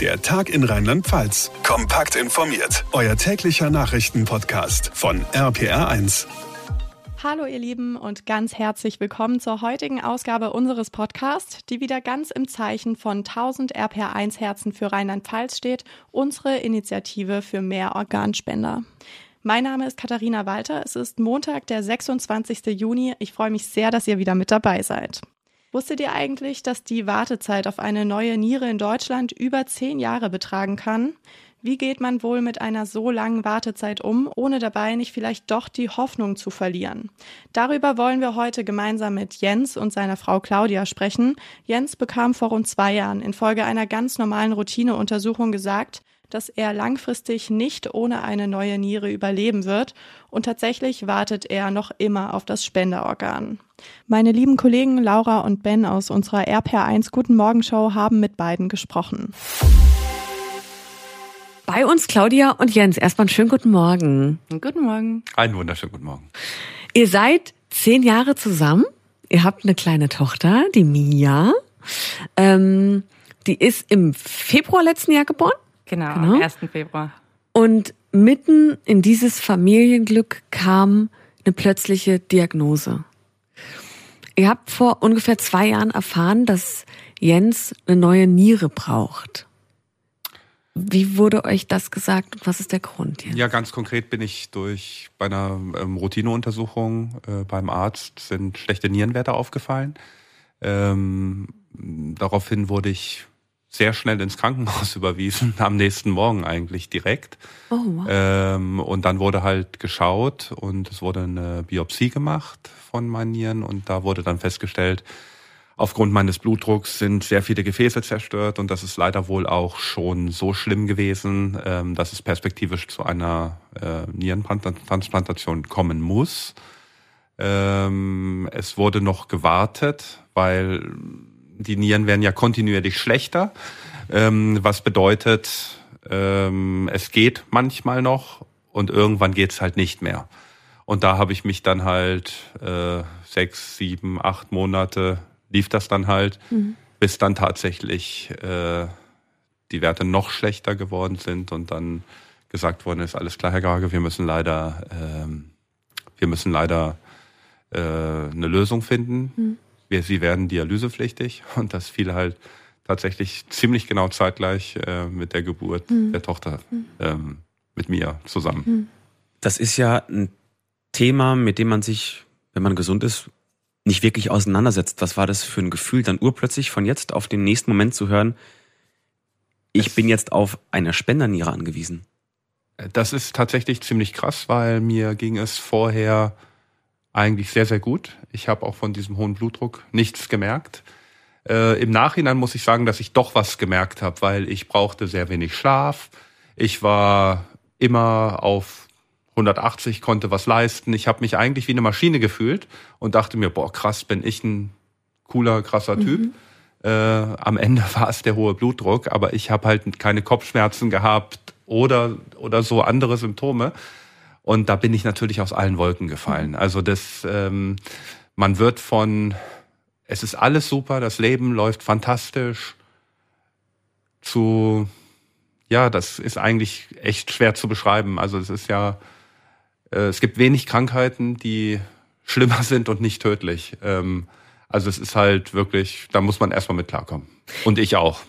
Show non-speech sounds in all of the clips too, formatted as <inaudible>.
Der Tag in Rheinland-Pfalz. Kompakt informiert. Euer täglicher Nachrichtenpodcast von RPR1. Hallo ihr Lieben und ganz herzlich willkommen zur heutigen Ausgabe unseres Podcasts, die wieder ganz im Zeichen von 1000 RPR1 Herzen für Rheinland-Pfalz steht, unsere Initiative für mehr Organspender. Mein Name ist Katharina Walter. Es ist Montag, der 26. Juni. Ich freue mich sehr, dass ihr wieder mit dabei seid. Wusstet ihr eigentlich, dass die Wartezeit auf eine neue Niere in Deutschland über zehn Jahre betragen kann? Wie geht man wohl mit einer so langen Wartezeit um, ohne dabei nicht vielleicht doch die Hoffnung zu verlieren? Darüber wollen wir heute gemeinsam mit Jens und seiner Frau Claudia sprechen. Jens bekam vor rund zwei Jahren infolge einer ganz normalen Routineuntersuchung gesagt, dass er langfristig nicht ohne eine neue Niere überleben wird und tatsächlich wartet er noch immer auf das Spenderorgan. Meine lieben Kollegen Laura und Ben aus unserer RPR1 Guten Morgen Show haben mit beiden gesprochen. Bei uns Claudia und Jens. Erstmal einen schönen guten Morgen. Guten Morgen. Einen wunderschönen guten Morgen. Ihr seid zehn Jahre zusammen. Ihr habt eine kleine Tochter, die Mia. Ähm, die ist im Februar letzten Jahr geboren. Genau, genau, am 1. Februar. Und mitten in dieses Familienglück kam eine plötzliche Diagnose. Ihr habt vor ungefähr zwei Jahren erfahren, dass Jens eine neue Niere braucht. Wie wurde euch das gesagt und was ist der Grund? Jens? Ja, ganz konkret bin ich durch bei einer ähm, Routineuntersuchung äh, beim Arzt sind schlechte Nierenwerte aufgefallen. Ähm, daraufhin wurde ich sehr schnell ins Krankenhaus <laughs> überwiesen, am nächsten Morgen eigentlich direkt. Oh, wow. ähm, und dann wurde halt geschaut und es wurde eine Biopsie gemacht von meinen Nieren und da wurde dann festgestellt, aufgrund meines Blutdrucks sind sehr viele Gefäße zerstört und das ist leider wohl auch schon so schlimm gewesen, ähm, dass es perspektivisch zu einer äh, Nierentransplantation kommen muss. Ähm, es wurde noch gewartet, weil die Nieren werden ja kontinuierlich schlechter, ähm, was bedeutet, ähm, es geht manchmal noch und irgendwann geht's halt nicht mehr. Und da habe ich mich dann halt äh, sechs, sieben, acht Monate lief das dann halt, mhm. bis dann tatsächlich äh, die Werte noch schlechter geworden sind und dann gesagt worden ist, alles klar, Herr Gage, wir müssen leider, ähm, wir müssen leider äh, eine Lösung finden. Mhm sie werden dialysepflichtig <laughs> und das fiel halt tatsächlich ziemlich genau zeitgleich äh, mit der Geburt mhm. der Tochter mhm. ähm, mit mir zusammen. Mhm. Das ist ja ein Thema, mit dem man sich, wenn man gesund ist, nicht wirklich auseinandersetzt. Was war das für ein Gefühl, dann urplötzlich von jetzt auf den nächsten Moment zu hören, ich es bin jetzt auf eine Spenderniere angewiesen? Das ist tatsächlich ziemlich krass, weil mir ging es vorher eigentlich sehr, sehr gut. Ich habe auch von diesem hohen Blutdruck nichts gemerkt. Äh, Im Nachhinein muss ich sagen, dass ich doch was gemerkt habe, weil ich brauchte sehr wenig Schlaf. Ich war immer auf 180, konnte was leisten. Ich habe mich eigentlich wie eine Maschine gefühlt und dachte mir, boah, krass, bin ich ein cooler, krasser Typ. Mhm. Äh, am Ende <laughs> war es der hohe Blutdruck, aber ich habe halt keine Kopfschmerzen gehabt oder, oder so andere Symptome. Und da bin ich natürlich aus allen Wolken gefallen. Mhm. Also das, ähm, man wird von, es ist alles super, das Leben läuft fantastisch, zu, ja, das ist eigentlich echt schwer zu beschreiben. Also es ist ja, äh, es gibt wenig Krankheiten, die <laughs> schlimmer sind und nicht tödlich. Ähm, also es ist halt wirklich, da muss man erstmal mit klarkommen. Und ich auch.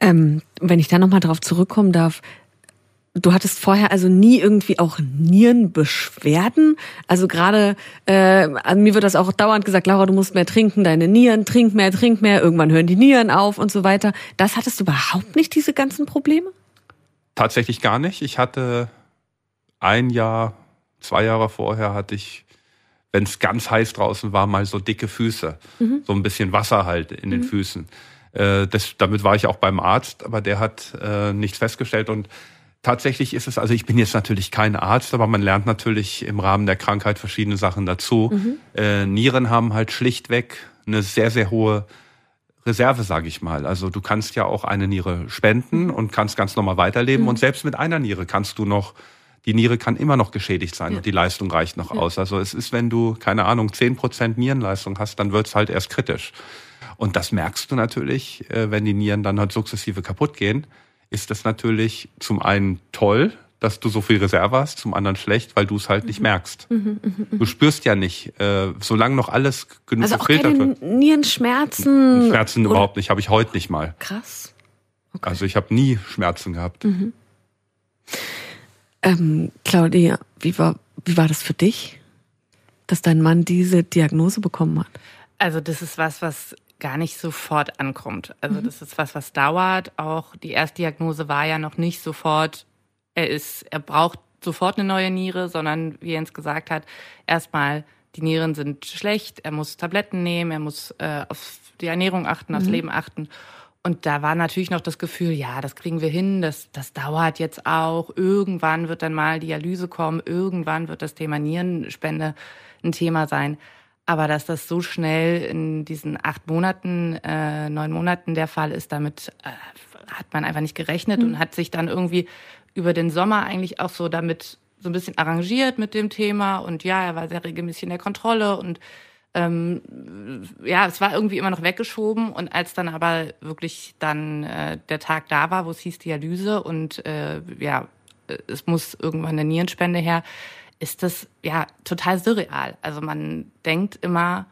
Ähm, wenn ich da nochmal drauf zurückkommen darf, Du hattest vorher also nie irgendwie auch Nierenbeschwerden? Also gerade, äh, an mir wird das auch dauernd gesagt, Laura, du musst mehr trinken, deine Nieren, trink mehr, trink mehr, irgendwann hören die Nieren auf und so weiter. Das hattest du überhaupt nicht, diese ganzen Probleme? Tatsächlich gar nicht. Ich hatte ein Jahr, zwei Jahre vorher hatte ich, wenn es ganz heiß draußen war, mal so dicke Füße. Mhm. So ein bisschen Wasser halt in mhm. den Füßen. Äh, das, damit war ich auch beim Arzt, aber der hat äh, nichts festgestellt und tatsächlich ist es, also ich bin jetzt natürlich kein Arzt, aber man lernt natürlich im Rahmen der Krankheit verschiedene Sachen dazu. Mhm. Äh, Nieren haben halt schlichtweg eine sehr, sehr hohe Reserve, sage ich mal. Also du kannst ja auch eine Niere spenden mhm. und kannst ganz normal weiterleben. Mhm. Und selbst mit einer Niere kannst du noch, die Niere kann immer noch geschädigt sein ja. und die Leistung reicht noch ja. aus. Also es ist, wenn du, keine Ahnung, zehn Prozent Nierenleistung hast, dann wird's halt erst kritisch. Und das merkst du natürlich, äh, wenn die Nieren dann halt sukzessive kaputt gehen, ist das natürlich zum einen toll, dass du so viel Reserve hast, zum anderen schlecht, weil du es halt nicht mhm. merkst. Mhm, mh, mh. Du spürst ja nicht, äh, solange noch alles genug also gefiltert wird. Nierenschmerzen? Schmerzen überhaupt nicht, habe ich heute nicht mal. Krass. Okay. Also ich habe nie Schmerzen gehabt. Mhm. Ähm, Claudia, wie war, wie war das für dich, dass dein Mann diese Diagnose bekommen hat? Also das ist was, was gar nicht sofort ankommt. Also mhm. das ist was, was dauert. Auch die Erstdiagnose war ja noch nicht sofort, er ist, er braucht sofort eine neue Niere, sondern wie Jens gesagt hat, erstmal die Nieren sind schlecht, er muss Tabletten nehmen, er muss äh, auf die Ernährung achten, mhm. aufs Leben achten. Und da war natürlich noch das Gefühl, ja, das kriegen wir hin, das, das dauert jetzt auch. Irgendwann wird dann mal Dialyse kommen, irgendwann wird das Thema Nierenspende ein Thema sein. Aber dass das so schnell in diesen acht Monaten, äh, neun Monaten der Fall ist, damit äh, hat man einfach nicht gerechnet mhm. und hat sich dann irgendwie über den Sommer eigentlich auch so damit so ein bisschen arrangiert mit dem Thema. Und ja, er war sehr regelmäßig in der Kontrolle und ähm, ja, es war irgendwie immer noch weggeschoben. Und als dann aber wirklich dann äh, der Tag da war, wo es hieß Dialyse und äh, ja, es muss irgendwann eine Nierenspende her, ist das ja total surreal. Also man denkt immer,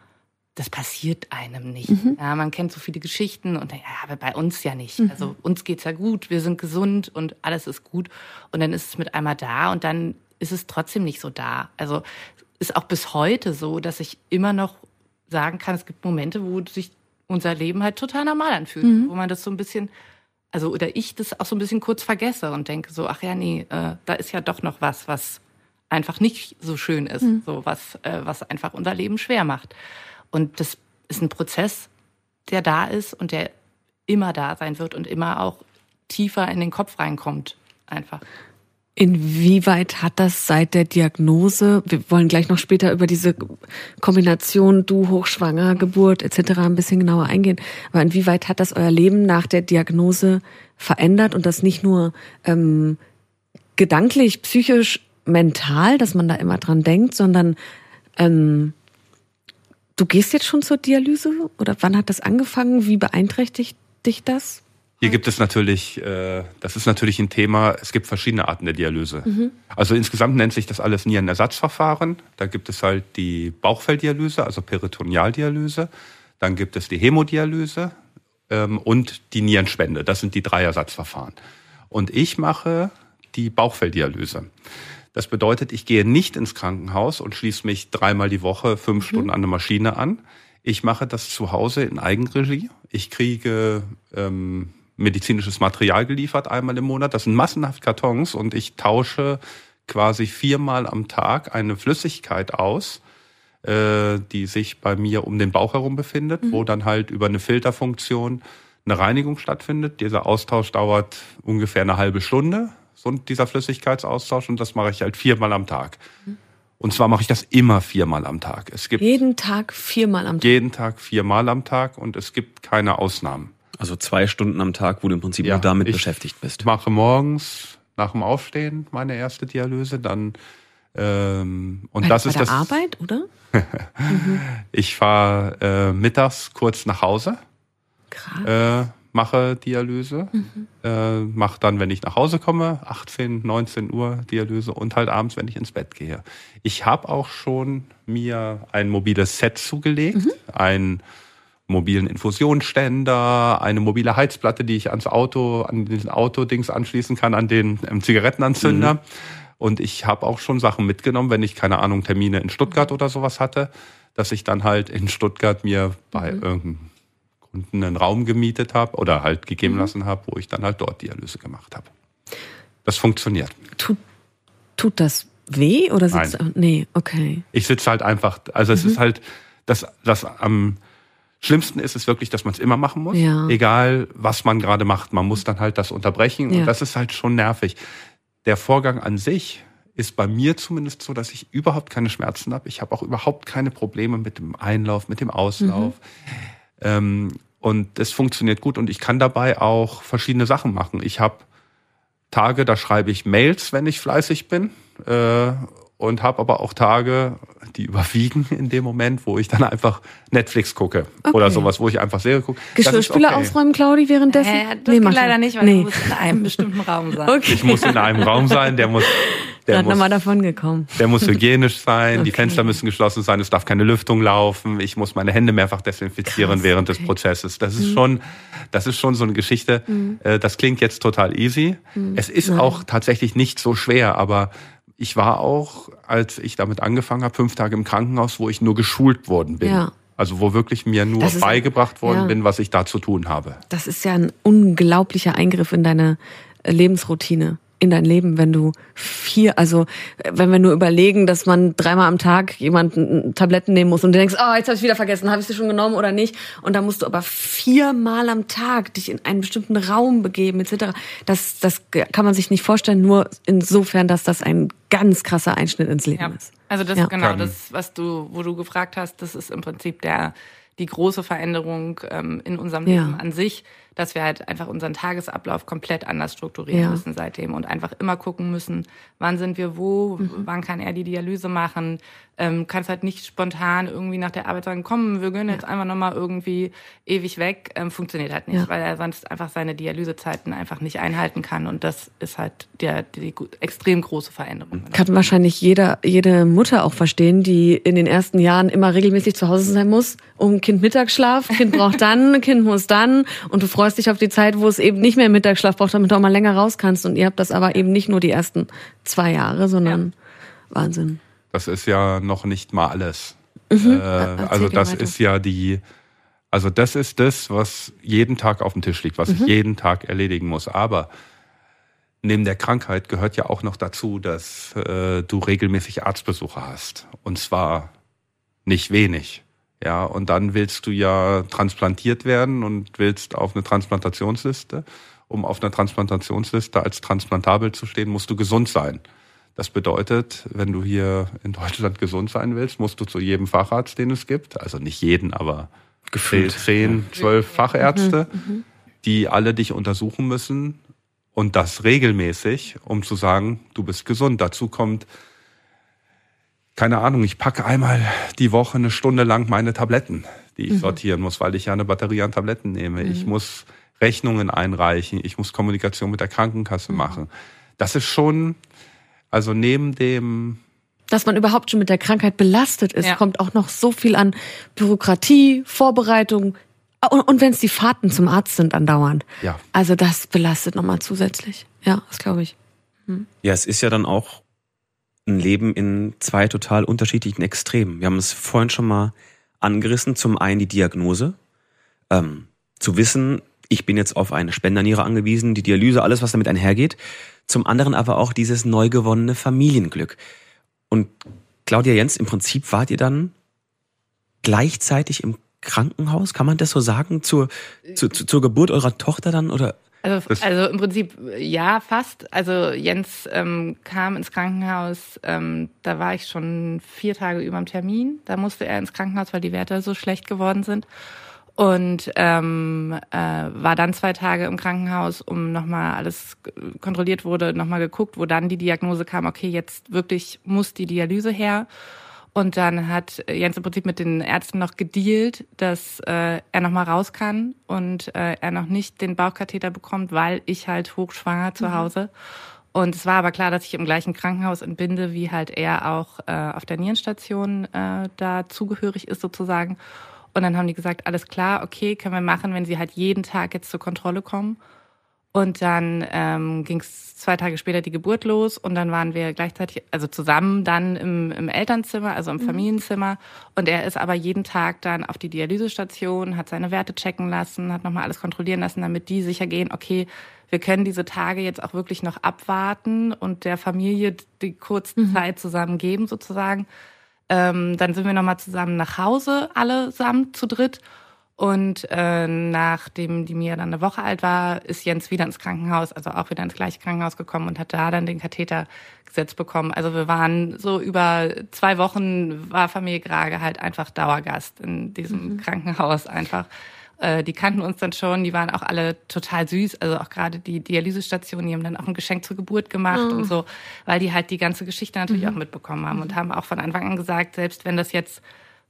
das passiert einem nicht. Mhm. Ja, man kennt so viele Geschichten und ja, aber bei uns ja nicht. Mhm. Also uns geht's ja gut, wir sind gesund und alles ist gut. Und dann ist es mit einmal da und dann ist es trotzdem nicht so da. Also ist auch bis heute so, dass ich immer noch sagen kann, es gibt Momente, wo sich unser Leben halt total normal anfühlt, mhm. wo man das so ein bisschen, also oder ich das auch so ein bisschen kurz vergesse und denke so, ach ja, nee, äh, da ist ja doch noch was, was einfach nicht so schön ist, mhm. so was, äh, was einfach unser Leben schwer macht. Und das ist ein Prozess, der da ist und der immer da sein wird und immer auch tiefer in den Kopf reinkommt, einfach. Inwieweit hat das seit der Diagnose, wir wollen gleich noch später über diese Kombination du hochschwanger, Geburt etc. ein bisschen genauer eingehen, aber inwieweit hat das euer Leben nach der Diagnose verändert und das nicht nur ähm, gedanklich, psychisch, mental, dass man da immer dran denkt, sondern ähm, du gehst jetzt schon zur Dialyse oder wann hat das angefangen? Wie beeinträchtigt dich das? Hier gibt es natürlich, äh, das ist natürlich ein Thema, es gibt verschiedene Arten der Dialyse. Mhm. Also insgesamt nennt sich das alles Nierenersatzverfahren. Da gibt es halt die Bauchfelldialyse, also Peritonealdialyse. Dann gibt es die Hämodialyse ähm, und die Nierenspende. Das sind die drei Ersatzverfahren. Und ich mache die Bauchfelldialyse. Das bedeutet, ich gehe nicht ins Krankenhaus und schließe mich dreimal die Woche fünf mhm. Stunden an eine Maschine an. Ich mache das zu Hause in Eigenregie. Ich kriege ähm, medizinisches Material geliefert einmal im Monat. Das sind massenhaft Kartons und ich tausche quasi viermal am Tag eine Flüssigkeit aus, äh, die sich bei mir um den Bauch herum befindet, mhm. wo dann halt über eine Filterfunktion eine Reinigung stattfindet. Dieser Austausch dauert ungefähr eine halbe Stunde, so dieser Flüssigkeitsaustausch, und das mache ich halt viermal am Tag. Und zwar mache ich das immer viermal am Tag. Es gibt jeden Tag viermal am Tag. Jeden Tag viermal am Tag und es gibt keine Ausnahmen. Also zwei Stunden am Tag, wo du im Prinzip ja, nur damit beschäftigt bist. Ich mache morgens nach dem Aufstehen meine erste Dialyse, dann ähm, und bei, das bei ist der das. Arbeit, oder? mhm. <laughs> Ich fahre äh, mittags kurz nach Hause. Krass. Äh, mache Dialyse, mhm. äh, mache dann, wenn ich nach Hause komme, 18, 19 Uhr Dialyse und halt abends, wenn ich ins Bett gehe. Ich habe auch schon mir ein mobiles Set zugelegt, mhm. ein mobilen Infusionsständer, eine mobile Heizplatte, die ich ans Auto, an den Autodings anschließen kann, an den ähm, Zigarettenanzünder. Mhm. Und ich habe auch schon Sachen mitgenommen, wenn ich, keine Ahnung, Termine in Stuttgart oder sowas hatte, dass ich dann halt in Stuttgart mir bei mhm. irgendeinem Kunden einen Raum gemietet habe oder halt gegeben mhm. lassen habe, wo ich dann halt dort Dialyse gemacht habe. Das funktioniert. Tut, tut das weh oder sitzt Nein. Nee, okay. Ich sitze halt einfach, also es ist mhm. halt das, das am Schlimmsten ist es wirklich, dass man es immer machen muss. Ja. Egal, was man gerade macht. Man muss dann halt das unterbrechen. Ja. Und das ist halt schon nervig. Der Vorgang an sich ist bei mir zumindest so, dass ich überhaupt keine Schmerzen habe. Ich habe auch überhaupt keine Probleme mit dem Einlauf, mit dem Auslauf. Mhm. Ähm, und es funktioniert gut und ich kann dabei auch verschiedene Sachen machen. Ich habe Tage, da schreibe ich Mails, wenn ich fleißig bin. Äh, und habe aber auch Tage, die <laughs> überwiegen in dem Moment, wo ich dann einfach Netflix gucke Okay. oder sowas, wo ich einfach Serie gucke. Geschirrspüler okay. aufräumen, Claudi, währenddessen? Äh, das geht mach leider ich. nicht, weil nee. du musst in einem <laughs> bestimmten Raum sein. Okay. Ich muss in einem Raum sein, der muss, der Gerade nochmal muss, davon gekommen. der muss hygienisch sein, die Okay. Fenster müssen geschlossen sein, es darf keine Lüftung laufen, ich muss meine Hände mehrfach desinfizieren Krass, während des okay. Mhm. Prozesses. Das ist schon, das ist schon so eine Geschichte. Äh, Das klingt jetzt total easy. Mhm. Es ist auch tatsächlich nicht so schwer, aber ich war auch, als ich damit angefangen habe, fünf Tage im Krankenhaus, wo ich nur geschult worden bin. Ja. Also wo wirklich mir nur ist- beigebracht worden ja. bin, was ich da zu tun habe. Das ist ja ein unglaublicher Eingriff in deine Lebensroutine, in dein Leben, wenn du vier, also wenn wir nur überlegen, dass man dreimal am Tag jemanden Tabletten nehmen muss und du denkst, oh, jetzt habe ich wieder vergessen, habe ich sie schon genommen oder nicht? Und da musst du aber viermal am Tag dich in einen bestimmten Raum begeben, etc. Das, das kann man sich nicht vorstellen, nur insofern, dass das ein ganz krasser Einschnitt ins Leben Ja. ist. Also das Ja. genau, das, was du, wo du gefragt hast, das ist im Prinzip der die große Veränderung ähm, in unserem Ja. Leben an sich, dass wir halt einfach unseren Tagesablauf komplett anders strukturieren Ja. müssen seitdem und einfach immer gucken müssen, wann sind wir wo, Mhm. wann kann er die Dialyse machen. Ähm, kannst halt nicht spontan irgendwie nach der Arbeit sagen, komm, wir gönnen jetzt einfach nochmal irgendwie ewig weg. Ähm, funktioniert halt nicht, Ja. weil er sonst einfach seine Dialysezeiten einfach nicht einhalten kann und das ist halt der, die extrem große Veränderung. Kann wahrscheinlich jeder, jede Mutter auch verstehen, die in den ersten Jahren immer regelmäßig zu Hause sein muss, um Kind Mittagsschlaf, Kind braucht dann, <laughs> Kind muss dann und du freust dich auf die Zeit, wo es eben nicht mehr Mittagsschlaf braucht, damit du auch mal länger raus kannst und ihr habt das aber eben nicht nur die ersten zwei Jahre, sondern Wahnsinn. Das ist ja noch nicht mal alles. Mhm. Äh, also dir das weiter. ist ja die, also das ist das, was jeden Tag auf dem Tisch liegt, was Mhm. ich jeden Tag erledigen muss. Aber neben der Krankheit gehört ja auch noch dazu, dass äh, du regelmäßig Arztbesuche hast. Und zwar nicht wenig. Ja, und dann willst du ja transplantiert werden und willst auf eine Transplantationsliste. Um auf einer Transplantationsliste als transplantabel zu stehen, musst du gesund sein. Das bedeutet, wenn du hier in Deutschland gesund sein willst, musst du zu jedem Facharzt, den es gibt, also nicht jeden, aber Gefühlt. zehn, zwölf Fachärzte, die alle dich untersuchen müssen und das regelmäßig, um zu sagen, du bist gesund. Dazu kommt, keine Ahnung, ich packe einmal die Woche eine Stunde lang meine Tabletten, die ich sortieren muss, weil ich ja eine Batterie an Tabletten nehme. Ich muss Rechnungen einreichen, ich muss Kommunikation mit der Krankenkasse machen. Das ist schon, also neben dem Dass man überhaupt schon mit der Krankheit belastet ist, Ja. kommt auch noch so viel an Bürokratie, Vorbereitung und, und wenn es die Fahrten zum Arzt sind andauernd. Ja. Also das belastet nochmal zusätzlich. Ja, das glaube ich. Ja, es ist ja dann auch ein Leben in zwei total unterschiedlichen Extremen. Wir haben es vorhin schon mal angerissen. Zum einen die Diagnose. Ähm, zu wissen, ich bin jetzt auf eine Spenderniere angewiesen, die Dialyse, alles, was damit einhergeht. Zum anderen aber auch dieses neu gewonnene Familienglück. Und Claudia Jens, im Prinzip wart ihr dann gleichzeitig im Krankenhaus, kann man das so sagen, zur, zu, zu, zur Geburt eurer Tochter dann oder? Also, also im Prinzip ja, fast. Also Jens ähm, kam ins Krankenhaus, ähm, da war ich schon vier Tage über dem Termin. Da musste er ins Krankenhaus, weil die Werte so schlecht geworden sind. Und ähm, äh, war dann zwei Tage im Krankenhaus, um nochmal alles kontrolliert wurde, nochmal geguckt, wo dann die Diagnose kam, okay, jetzt wirklich muss die Dialyse her. Und dann hat Jens im Prinzip mit den Ärzten noch gedealt, dass äh, er noch mal raus kann und äh, er noch nicht den Bauchkatheter bekommt, weil ich halt hochschwanger zu Hause. Und es war aber klar, dass ich im gleichen Krankenhaus entbinde, wie halt er auch äh, auf der Nierenstation äh, da zugehörig ist sozusagen. Und dann haben die gesagt, alles klar, okay, können wir machen, wenn sie halt jeden Tag jetzt zur Kontrolle kommen. Und dann ähm, ging es zwei Tage später die Geburt los und dann waren wir gleichzeitig, also zusammen dann im, im Elternzimmer, also im Familienzimmer. Und er ist aber jeden Tag dann auf die Dialysestation, hat seine Werte checken lassen, hat nochmal alles kontrollieren lassen, damit die sicher gehen, okay, wir können diese Tage jetzt auch wirklich noch abwarten und der Familie die kurze Zeit zusammen geben sozusagen. Ähm, dann sind wir nochmal zusammen nach Hause, allesamt zu dritt. Und äh, nachdem die Mia dann eine Woche alt war, ist Jens wieder ins Krankenhaus, also auch wieder ins gleiche Krankenhaus gekommen und hat da dann den Katheter gesetzt bekommen. Also wir waren so über zwei Wochen war Familie Grage halt einfach Dauergast in diesem Krankenhaus einfach. Äh, die kannten uns dann schon, die waren auch alle total süß. Also auch gerade die Dialysestation, die haben dann auch ein Geschenk zur Geburt gemacht Oh. und so, weil die halt die ganze Geschichte natürlich Mhm. auch mitbekommen haben und haben auch von Anfang an gesagt, selbst wenn das jetzt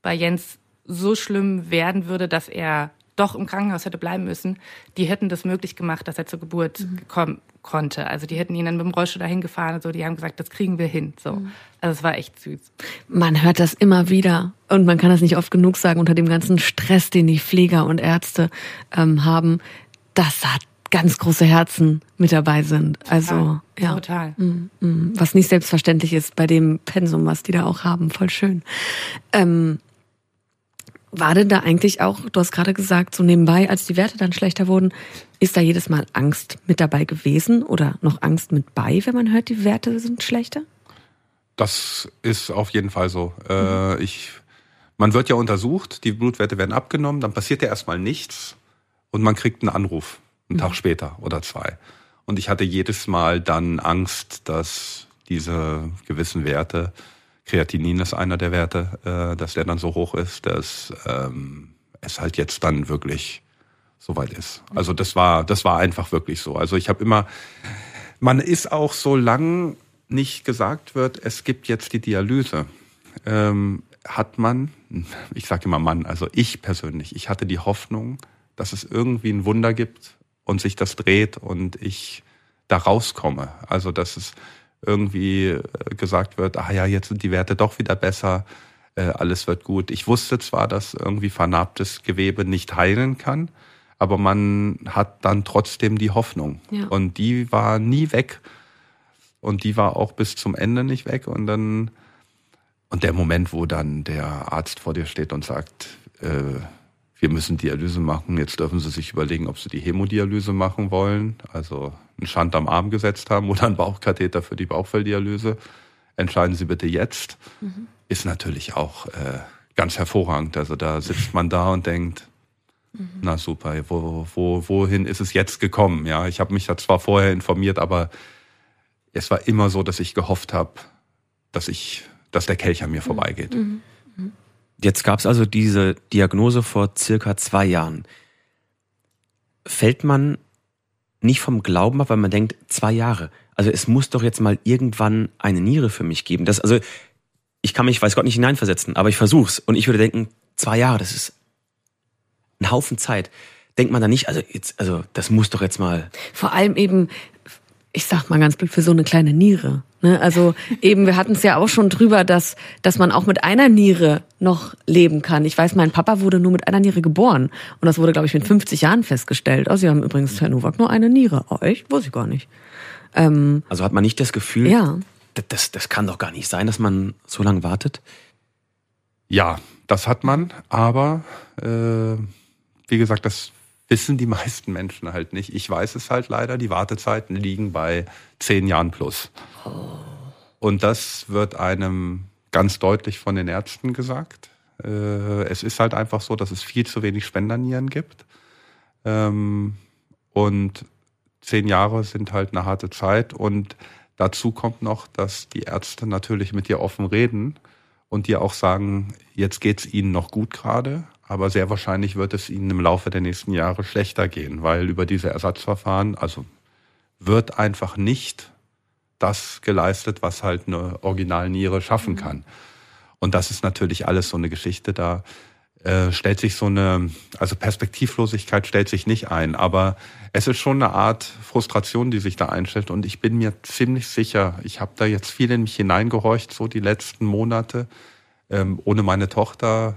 bei Jens so schlimm werden würde, dass er doch im Krankenhaus hätte bleiben müssen, die hätten das möglich gemacht, dass er zur Geburt Mhm. kommen konnte. Also die hätten ihn dann mit dem Rollstuhl dahin gefahren und so, die haben gesagt, das kriegen wir hin. So. Mhm. Also es war echt süß. Man hört das immer wieder und man kann das nicht oft genug sagen unter dem ganzen Stress, den die Pfleger und Ärzte ähm, haben, dass da ganz große Herzen mit dabei sind. Also ja, Total. Mm, mm, was nicht selbstverständlich ist bei dem Pensum, was die da auch haben. Voll schön. Ähm, war denn da eigentlich auch, du hast gerade gesagt, so nebenbei, als die Werte dann schlechter wurden, ist da jedes Mal Angst mit dabei gewesen oder noch Angst mit bei, wenn man hört, die Werte sind schlechter? Das ist auf jeden Fall so. Äh, ich, man wird ja untersucht, die Blutwerte werden abgenommen, dann passiert ja erstmal nichts und man kriegt einen Anruf, einen Tag später oder zwei. Und ich hatte jedes Mal dann Angst, dass diese gewissen Werte, Kreatinin ist einer der Werte, äh, dass der dann so hoch ist, dass ähm, es halt jetzt dann wirklich soweit ist. Also das war, das war einfach wirklich so. Also ich habe immer, man ist auch so lang nicht gesagt wird, es gibt jetzt die Dialyse, ähm, hat man, ich sage immer Mann, also ich persönlich, ich hatte die Hoffnung, dass es irgendwie ein Wunder gibt und sich das dreht und ich da rauskomme. Also dass es irgendwie äh, gesagt wird, ah ja, jetzt sind die Werte doch wieder besser, äh, alles wird gut. Ich wusste zwar, dass irgendwie vernarbtes Gewebe nicht heilen kann, aber man hat dann trotzdem die Hoffnung. Ja. Und die war nie weg. Und die war auch bis zum Ende nicht weg. Und dann, und der Moment, wo dann der Arzt vor dir steht und sagt, äh, wir müssen Dialyse machen, jetzt dürfen Sie sich überlegen, ob Sie die Hämodialyse machen wollen, also einen Schand am Arm gesetzt haben oder einen Bauchkatheter für die Bauchfelldialyse. Entscheiden Sie bitte jetzt. Ist natürlich auch äh, ganz hervorragend. Also da sitzt man da und denkt, na super, wo, wo, wohin ist es jetzt gekommen? Ja, ich habe mich da zwar vorher informiert, aber es war immer so, dass ich gehofft habe, dass ich, dass der Kelch an mir vorbeigeht. Jetzt gab es also diese Diagnose vor circa zwei Jahren. Fällt man nicht vom Glauben ab, weil man denkt, zwei Jahre. Also es muss doch jetzt mal irgendwann eine Niere für mich geben. Das, also ich kann mich, weiß Gott, nicht hineinversetzen, aber ich versuch's. Und ich würde denken, zwei Jahre, das ist ein Haufen Zeit. Denkt man da nicht, also jetzt, also das muss doch jetzt mal. Vor allem eben, ich sag mal ganz blöd, für so eine kleine Niere. Ne? Also eben, wir hatten es ja auch schon drüber, dass, dass man auch mit einer Niere noch leben kann. Ich weiß, mein Papa wurde nur mit einer Niere geboren. Und das wurde, glaube ich, mit 50 Jahren festgestellt. Oh, Sie haben übrigens, Herr Nowak, nur eine Niere. Oh, echt? Weiß ich gar nicht. Ähm, Also hat man nicht das Gefühl, ja. das, das, das kann doch gar nicht sein, dass man so lange wartet. Ja, das hat man, aber äh, wie gesagt, das wissen die <laughs> meisten Menschen halt nicht. Ich weiß es halt leider, die Wartezeiten liegen bei zehn Jahren plus. Und das wird einem ganz deutlich von den Ärzten gesagt. Äh, es ist halt einfach so, dass es viel zu wenig Spendernieren gibt. Ähm, und zehn Jahre sind halt eine harte Zeit. Und dazu kommt noch, dass die Ärzte natürlich mit dir offen reden und dir auch sagen, jetzt geht's ihnen noch gut gerade, aber sehr wahrscheinlich wird es ihnen im Laufe der nächsten Jahre schlechter gehen, weil über diese Ersatzverfahren, also wird einfach nicht das geleistet, was halt eine Originalniere schaffen kann. Und das ist natürlich alles so eine Geschichte, da äh, stellt sich so eine, also Perspektivlosigkeit stellt sich nicht ein, aber es ist schon eine Art Frustration, die sich da einstellt. Und ich bin mir ziemlich sicher, ich habe da jetzt viel in mich hineingehorcht, so die letzten Monate, ähm, ohne meine Tochter,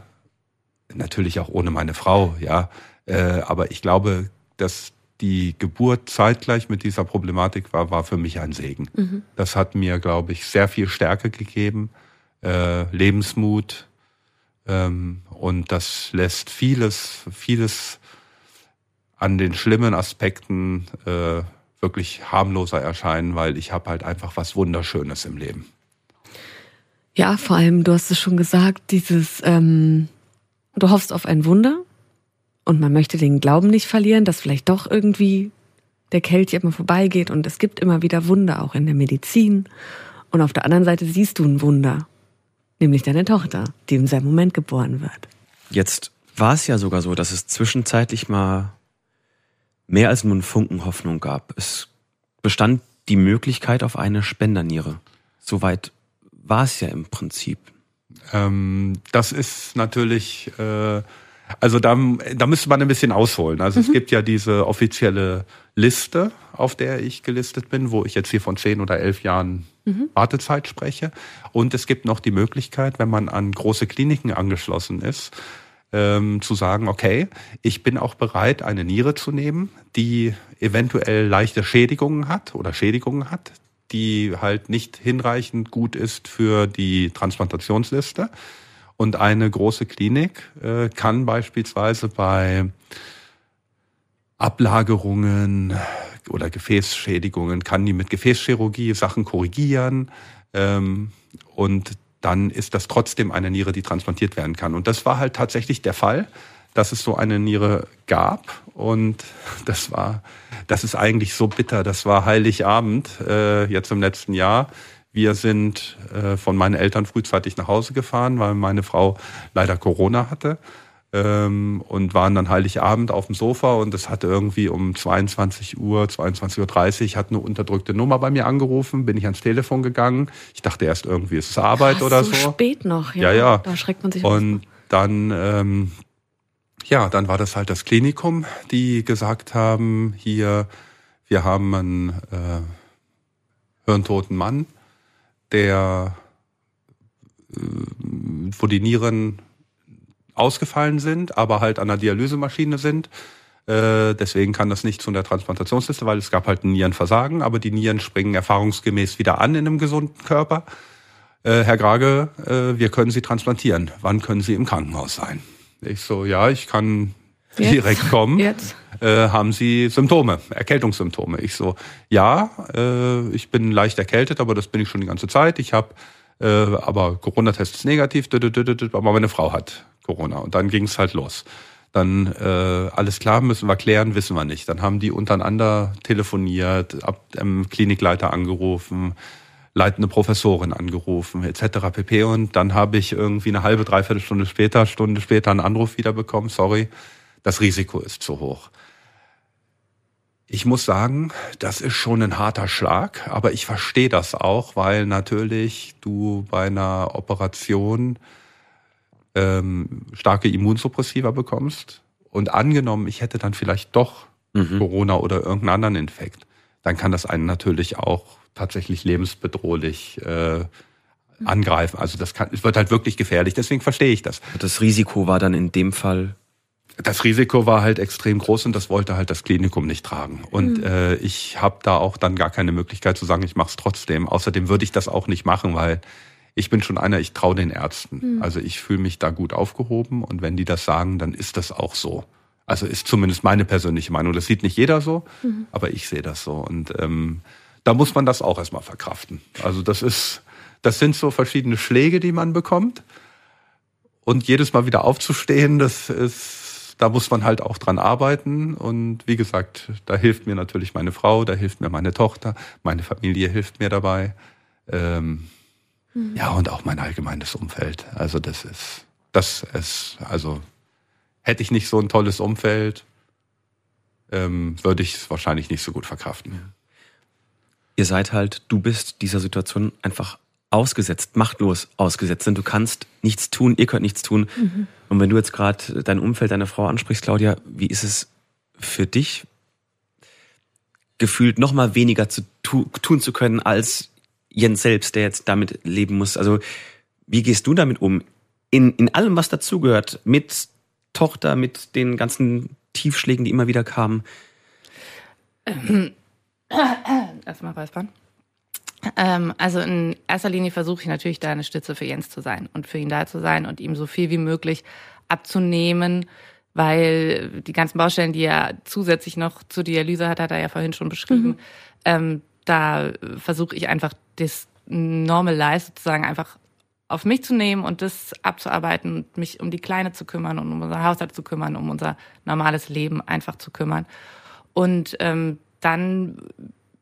natürlich auch ohne meine Frau, ja. Äh, aber ich glaube, dass die Geburt zeitgleich mit dieser Problematik war, war für mich ein Segen. Das hat mir, glaube ich, sehr viel Stärke gegeben, äh, Lebensmut, ähm, und das lässt vieles, vieles an den schlimmen Aspekten äh, wirklich harmloser erscheinen, weil ich habe halt einfach was Wunderschönes im Leben. Ja, vor allem, du hast es schon gesagt, dieses, ähm, du hoffst auf ein Wunder und man möchte den Glauben nicht verlieren, dass vielleicht doch irgendwie der Kelch immer vorbeigeht und es gibt immer wieder Wunder, auch in der Medizin. Und auf der anderen Seite siehst du ein Wunder, nämlich deine Tochter, die im selben Moment geboren wird. Jetzt war es ja sogar so, dass es zwischenzeitlich mal mehr als nur einen Funken Hoffnung gab. Es bestand die Möglichkeit auf eine Spenderniere. Soweit war es ja im Prinzip. Ähm, das ist natürlich, äh, also da, da müsste man ein bisschen ausholen. Also mhm. es gibt ja diese offizielle Liste, auf der ich gelistet bin, wo ich jetzt hier von zehn oder elf Jahren mhm. Wartezeit spreche. Und es gibt noch die Möglichkeit, wenn man an große Kliniken angeschlossen ist, ähm, zu sagen, okay, ich bin auch bereit, eine Niere zu nehmen, die eventuell leichte Schädigungen hat oder Schädigungen hat, die halt nicht hinreichend gut ist für die Transplantationsliste. Und eine große Klinik äh, kann beispielsweise bei Ablagerungen oder Gefäßschädigungen, kann die mit Gefäßchirurgie Sachen korrigieren. Ähm, und dann ist das trotzdem eine Niere, die transplantiert werden kann. Und das war halt tatsächlich der Fall, dass es so eine Niere gab. Und das war, das ist eigentlich so bitter. Das war Heiligabend, äh, jetzt im letzten Jahr. Wir sind äh, von meinen Eltern frühzeitig nach Hause gefahren, weil meine Frau leider Corona hatte ähm, und waren dann Heiligabend auf dem Sofa und es hatte irgendwie um 22 Uhr, 22.30 Uhr hat eine unterdrückte Nummer bei mir angerufen, bin ich ans Telefon gegangen. Ich dachte erst irgendwie ist es Arbeit Krass, oder so. so. spät noch, ja. Ja, ja. Da schreckt man sich Und dann, ähm, ja, dann war das halt das Klinikum, die gesagt haben, hier, wir haben einen äh, hirntoten Mann, der, äh, wo die Nieren ausgefallen sind, aber halt an der Dialysemaschine sind. Äh, deswegen kann das nicht zu einer Transplantationsliste, weil es gab halt ein Nierenversagen, aber die Nieren springen erfahrungsgemäß wieder an in einem gesunden Körper. Äh, Herr Grage, äh, wir können Sie transplantieren. Wann können Sie im Krankenhaus sein? Ich so, ja, ich kann Jetzt? direkt kommen. Jetzt? Äh, haben Sie Symptome, Erkältungssymptome? Ich so, ja, äh, ich bin leicht erkältet, aber das bin ich schon die ganze Zeit. Ich habe, äh, aber Corona-Test ist negativ, aber meine Frau hat Corona. Und dann ging es halt los. Dann äh, alles klar, müssen wir klären, wissen wir nicht. Dann haben die untereinander telefoniert, ab dem Klinikleiter angerufen, leitende Professorin angerufen, etc. pp. Und dann habe ich irgendwie eine halbe, dreiviertel Stunde später, Stunde später einen Anruf wieder bekommen, sorry, das Risiko ist zu hoch. Ich muss sagen, das ist schon ein harter Schlag, aber ich verstehe das auch, weil natürlich du bei einer Operation ähm, starke Immunsuppressiva bekommst und angenommen, ich hätte dann vielleicht doch mhm. Corona oder irgendeinen anderen Infekt, dann kann das einen natürlich auch tatsächlich lebensbedrohlich äh, angreifen. Also das kann, es wird halt wirklich gefährlich. Deswegen verstehe ich das. Das Risiko war dann in dem Fall das Risiko war halt extrem groß und das wollte halt das Klinikum nicht tragen. Und mhm. äh, ich habe da auch dann gar keine Möglichkeit zu sagen, ich mache es trotzdem. Außerdem würde ich das auch nicht machen, weil ich bin schon einer, ich traue den Ärzten. Mhm. Also ich fühle mich da gut aufgehoben und wenn die das sagen, dann ist das auch so. Also ist zumindest meine persönliche Meinung. Das sieht nicht jeder so, mhm. aber ich sehe das so. Und ähm, da muss man das auch erstmal verkraften. Also das ist, das sind so verschiedene Schläge, die man bekommt. Und jedes Mal wieder aufzustehen, das ist, da muss man halt auch dran arbeiten. Und wie gesagt, da hilft mir natürlich meine Frau, da hilft mir meine Tochter, meine Familie hilft mir dabei. Ähm, Mhm. Ja, und auch mein allgemeines Umfeld. Also das ist, das ist, also hätte ich nicht so ein tolles Umfeld, ähm, würde ich es wahrscheinlich nicht so gut verkraften. Ihr seid halt, du bist dieser Situation einfach ausgesetzt, machtlos ausgesetzt, denn du kannst nichts tun, ihr könnt nichts tun. Mhm. Und wenn du jetzt gerade dein Umfeld, deine Frau ansprichst, Claudia, wie ist es für dich, gefühlt noch mal weniger zu tu tun zu können als Jens selbst, der jetzt damit leben muss. Also wie gehst du damit um? In, in allem, was dazugehört, mit Tochter, mit den ganzen Tiefschlägen, die immer wieder kamen. <coughs> Erstmal räuspern. Ähm, also in erster Linie versuche ich natürlich da eine Stütze für Jens zu sein und für ihn da zu sein und ihm so viel wie möglich abzunehmen, weil die ganzen Baustellen, die er zusätzlich noch zur Dialyse hat, hat er ja vorhin schon beschrieben, mhm. ähm, da versuche ich einfach das Normal Life sozusagen einfach auf mich zu nehmen und das abzuarbeiten und mich um die Kleine zu kümmern und um unser Haushalt zu kümmern, um unser normales Leben einfach zu kümmern. Und ähm, dann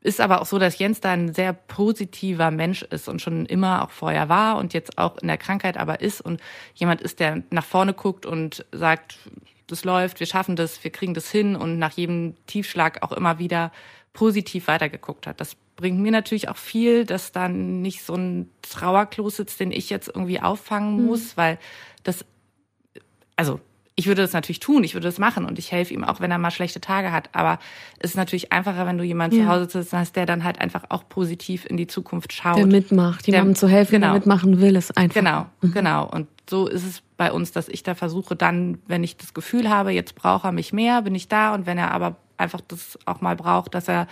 ist aber auch so, dass Jens da ein sehr positiver Mensch ist und schon immer auch vorher war und jetzt auch in der Krankheit aber ist und jemand ist, der nach vorne guckt und sagt, das läuft, wir schaffen das, wir kriegen das hin und nach jedem Tiefschlag auch immer wieder positiv weitergeguckt hat. Das bringt mir natürlich auch viel, dass da nicht so ein Trauerklos sitzt, den ich jetzt irgendwie auffangen mhm. muss, weil das, also ich würde das natürlich tun, ich würde das machen und ich helfe ihm auch, wenn er mal schlechte Tage hat. Aber es ist natürlich einfacher, wenn du jemanden ja. zu Hause sitzen hast, der dann halt einfach auch positiv in die Zukunft schaut. Der mitmacht, jemandem zu helfen, genau. der mitmachen will, ist einfach. Genau, mhm. genau. Und so ist es bei uns, dass ich da versuche, dann, wenn ich das Gefühl habe, jetzt braucht er mich mehr, bin ich da. Und wenn er aber einfach das auch mal braucht, dass er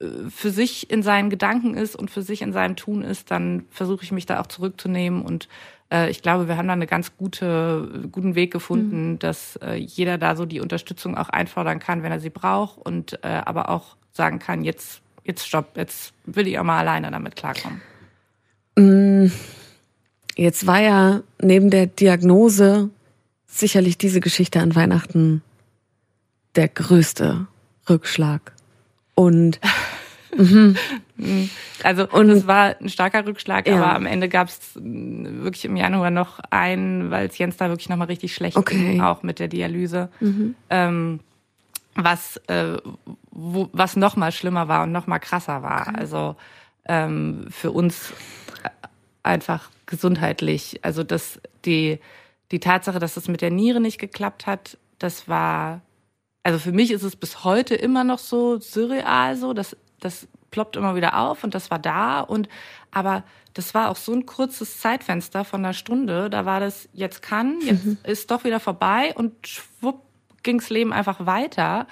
äh, für sich in seinen Gedanken ist und für sich in seinem Tun ist, dann versuche ich mich da auch zurückzunehmen und äh, ich glaube, wir haben da einen ganz gute, guten Weg gefunden, mhm. dass äh, jeder da so die Unterstützung auch einfordern kann, wenn er sie braucht und äh, aber auch sagen kann, jetzt, jetzt stopp, jetzt will ich auch mal alleine damit klarkommen. Mm, jetzt war ja neben der Diagnose sicherlich diese Geschichte an Weihnachten der größte Rückschlag. Und <laughs> Mhm. <laughs> Also und es war ein starker Rückschlag, ja. aber am Ende gab es wirklich im Januar noch einen, weil es Jens da wirklich nochmal richtig schlecht okay. ging, auch mit der Dialyse. Mhm. Ähm, was, äh, wo, was noch mal schlimmer war und noch mal krasser war. Okay. Also ähm, für uns einfach gesundheitlich. Also dass die, die Tatsache, dass es mit der Niere nicht geklappt hat, das war, also für mich ist es bis heute immer noch so surreal so, dass das ploppt immer wieder auf und das war da und aber das war auch so ein kurzes Zeitfenster von einer Stunde. Da war das jetzt kann, jetzt mhm. ist doch wieder vorbei und schwupp ging's Leben einfach weiter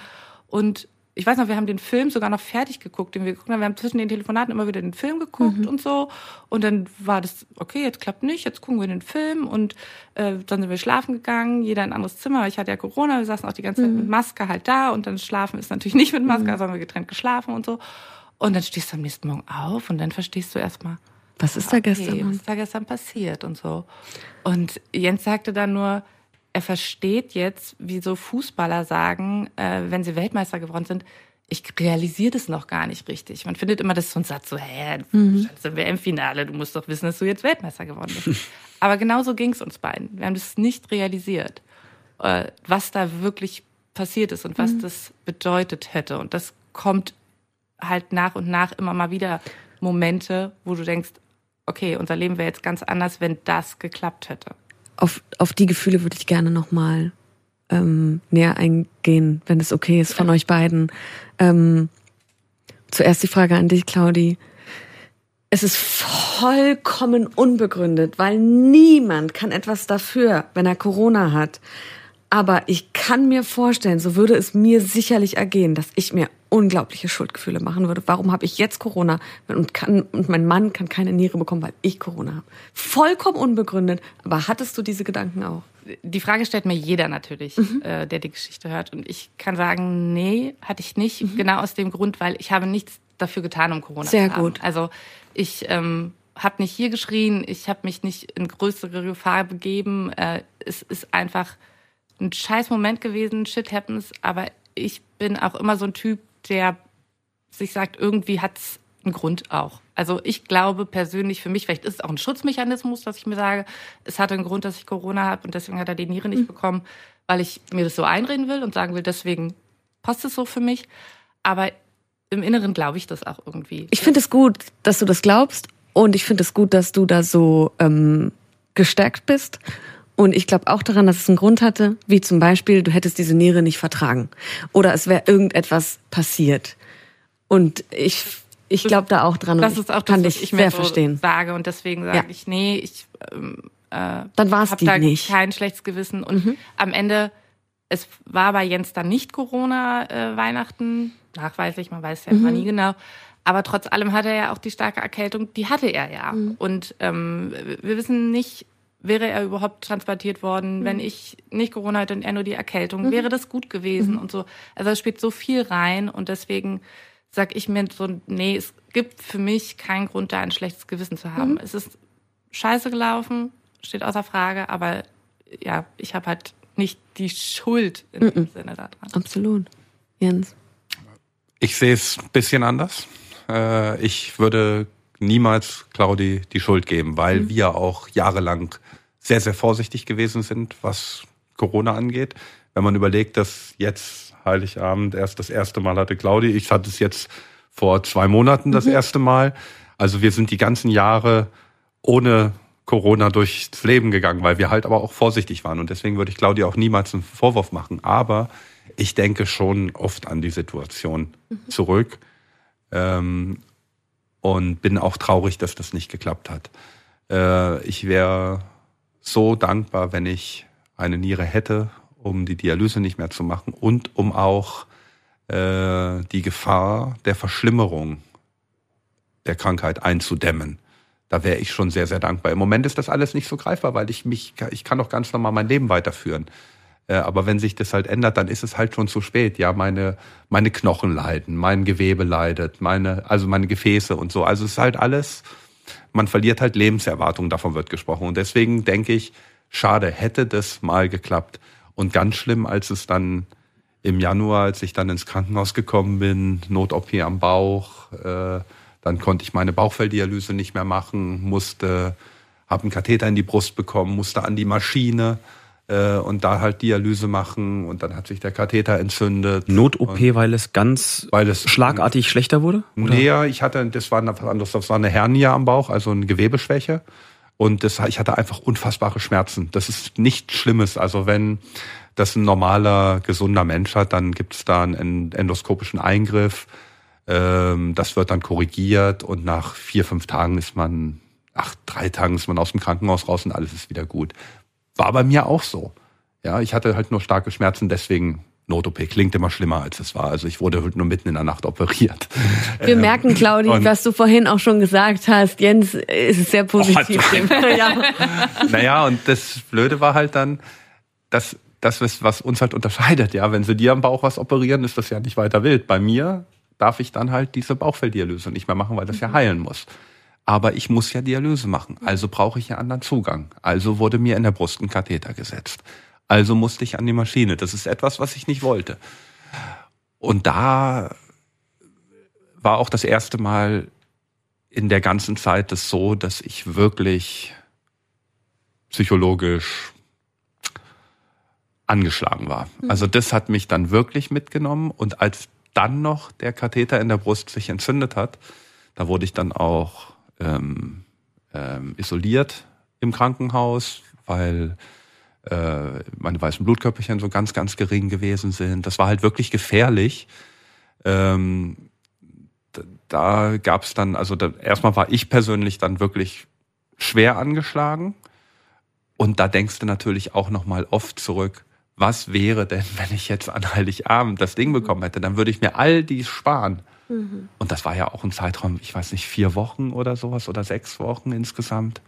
und ich weiß noch, wir haben den Film sogar noch fertig geguckt, den wir geguckt haben. Wir haben zwischen den Telefonaten immer wieder den Film geguckt mhm. und so. Und dann war das, okay, jetzt klappt nicht, jetzt gucken wir den Film und äh, dann sind wir schlafen gegangen, jeder in ein anderes Zimmer. Ich hatte ja Corona, wir saßen auch die ganze Zeit mhm. mit Maske halt da und dann schlafen ist natürlich nicht mit Maske, mhm. also haben wir getrennt geschlafen und so. Und dann stehst du am nächsten Morgen auf und dann verstehst du erstmal, was ist da okay, gestern? Was ist da gestern passiert und so. Und Jens sagte dann nur, er versteht jetzt, wie so Fußballer sagen, äh, wenn sie Weltmeister geworden sind, ich realisiere das noch gar nicht richtig. Man findet immer das so ein Satz so, hä, mhm. sind wir im Finale, du musst doch wissen, dass du jetzt Weltmeister geworden bist. <laughs> Aber genauso ging es uns beiden. Wir haben das nicht realisiert, äh, was da wirklich passiert ist und was mhm. das bedeutet hätte. Und das kommt halt nach und nach immer mal wieder Momente, wo du denkst, okay, unser Leben wäre jetzt ganz anders, wenn das geklappt hätte auf, auf die Gefühle würde ich gerne nochmal ähm, näher eingehen, wenn es okay ist von euch beiden. Ähm, zuerst die Frage an dich, Claudi. Es ist vollkommen unbegründet, weil niemand kann etwas dafür, wenn er Corona hat. Aber ich kann mir vorstellen, so würde es mir sicherlich ergehen, dass ich mir unglaubliche Schuldgefühle machen würde. Warum habe ich jetzt Corona und, kann, und mein Mann kann keine Niere bekommen, weil ich Corona habe? Vollkommen unbegründet. Aber hattest du diese Gedanken auch? Die Frage stellt mir jeder natürlich, mhm. äh, der die Geschichte hört. Und ich kann sagen, nee, hatte ich nicht. Mhm. Genau aus dem Grund, weil ich habe nichts dafür getan, um Corona Sehr zu haben. Sehr gut. Also ich ähm, habe nicht hier geschrien, ich habe mich nicht in größere Gefahr begeben. Äh, es ist einfach ein scheiß Moment gewesen, shit happens, aber ich bin auch immer so ein Typ, der sich sagt, irgendwie hat's einen Grund auch. Also ich glaube persönlich für mich, vielleicht ist es auch ein Schutzmechanismus, dass ich mir sage, es hatte einen Grund, dass ich Corona habe und deswegen hat er die Niere nicht mhm. bekommen, weil ich mir das so einreden will und sagen will, deswegen passt es so für mich. Aber im Inneren glaube ich das auch irgendwie. Ich finde es gut, dass du das glaubst und ich finde es gut, dass du da so ähm, gestärkt bist und ich glaube auch daran, dass es einen Grund hatte, wie zum Beispiel, du hättest diese Niere nicht vertragen. Oder es wäre irgendetwas passiert. Und ich, ich glaube da auch dran. Das ist auch das, was ich mir so verstehen. sage. Und deswegen sage ja. ich, nee, ich ähm, äh, dann war es die da nicht. kein schlechtes Gewissen. Und mhm. am Ende, es war bei Jens dann nicht Corona äh, Weihnachten, nachweislich, man weiß ja mhm. immer nie genau. Aber trotz allem hatte er ja auch die starke Erkältung, die hatte er ja. Mhm. Und ähm, wir wissen nicht, wäre er überhaupt transportiert worden, mhm. wenn ich nicht Corona hätte und er nur die Erkältung, mhm. wäre das gut gewesen mhm. und so. Also es spielt so viel rein und deswegen sag ich mir so, nee, es gibt für mich keinen Grund, da ein schlechtes Gewissen zu haben. Mhm. Es ist scheiße gelaufen, steht außer Frage, aber ja, ich habe halt nicht die Schuld in dem mhm. Sinne daran. Absolut. Jens. Ich sehe es ein bisschen anders. Äh, ich würde niemals Claudi die Schuld geben, weil mhm. wir auch jahrelang sehr, sehr vorsichtig gewesen sind, was Corona angeht. Wenn man überlegt, dass jetzt Heiligabend erst das erste Mal hatte Claudi, ich hatte es jetzt vor zwei Monaten das mhm. erste Mal. Also wir sind die ganzen Jahre ohne Corona durchs Leben gegangen, weil wir halt aber auch vorsichtig waren. Und deswegen würde ich Claudia auch niemals einen Vorwurf machen. Aber ich denke schon oft an die Situation mhm. zurück ähm, und bin auch traurig, dass das nicht geklappt hat. Äh, ich wäre so dankbar, wenn ich eine Niere hätte, um die Dialyse nicht mehr zu machen und um auch äh, die Gefahr der Verschlimmerung der Krankheit einzudämmen da wäre ich schon sehr, sehr dankbar. Im Moment ist das alles nicht so greifbar, weil ich mich, ich kann doch ganz normal mein Leben weiterführen. Äh, aber wenn sich das halt ändert, dann ist es halt schon zu spät. Ja, meine, meine Knochen leiden, mein Gewebe leidet, meine, also meine Gefäße und so. Also es ist halt alles, man verliert halt Lebenserwartung, davon wird gesprochen. Und deswegen denke ich, schade, hätte das mal geklappt. Und ganz schlimm, als es dann im Januar, als ich dann ins Krankenhaus gekommen bin, Not-OP am Bauch, äh, dann konnte ich meine Bauchfelldialyse nicht mehr machen, musste, habe einen Katheter in die Brust bekommen, musste an die Maschine äh, und da halt Dialyse machen und dann hat sich der Katheter entzündet. Not-OP, weil es ganz weil es schlagartig schlechter wurde? Oder? Nee, ich hatte, das war was anderes, das war eine Hernia am Bauch, also eine Gewebeschwäche. Und das, ich hatte einfach unfassbare Schmerzen. Das ist nichts Schlimmes. Also wenn das ein normaler, gesunder Mensch hat, dann gibt es da einen endoskopischen Eingriff ähm, das wird dann korrigiert und nach vier, fünf Tagen ist man, ach, drei Tagen ist man aus dem Krankenhaus raus und alles ist wieder gut. War bei mir auch so. Ja, ich hatte halt nur starke Schmerzen, deswegen Not-OP klingt immer schlimmer, als es war. Also ich wurde halt nur mitten in der Nacht operiert. Wir ähm, merken, Claudi, was du vorhin auch schon gesagt hast. Jens ist sehr positiv. Oh, <laughs> ja. Naja, und das Blöde war halt dann, dass das was uns halt unterscheidet. Ja, wenn sie dir am Bauch was operieren, ist das ja nicht weiter wild. Bei mir darf ich dann halt diese Bauchfelldialyse nicht mehr machen, weil das ja heilen muss. Aber ich muss ja Dialyse machen, also brauche ich ja anderen Zugang. Also wurde mir in der Brust ein Katheter gesetzt. Also musste ich an die Maschine. Das ist etwas, was ich nicht wollte. Und da war auch das erste Mal in der ganzen Zeit das so, dass ich wirklich psychologisch angeschlagen war. Mhm. Also das hat mich dann wirklich mitgenommen und als dann noch der Katheter in der Brust sich entzündet hat. Da wurde ich dann auch ähm, ähm, isoliert im Krankenhaus, weil äh, meine weißen Blutkörperchen so ganz, ganz gering gewesen sind. Das war halt wirklich gefährlich. Ähm, da gab es dann, also da, erstmal war ich persönlich dann wirklich schwer angeschlagen. Und da denkst du natürlich auch nochmal oft zurück, was wäre denn, <laughs> wenn ich jetzt an Heiligabend das Ding bekommen hätte? Dann würde ich mir all dies sparen. Mhm. Und das war ja auch ein Zeitraum, ich weiß nicht, vier Wochen oder sowas oder sechs Wochen insgesamt,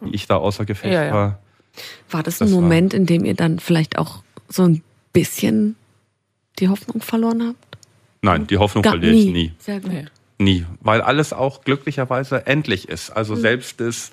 wie ich da außer Gefecht ja, ja. war. War das ein das Moment, war, in dem ihr dann vielleicht auch so ein bisschen die Hoffnung verloren habt? Nein, die Hoffnung Gar verliere ich nie. Sehr gut. Nie. Weil alles auch glücklicherweise endlich ist. Also mhm. selbst das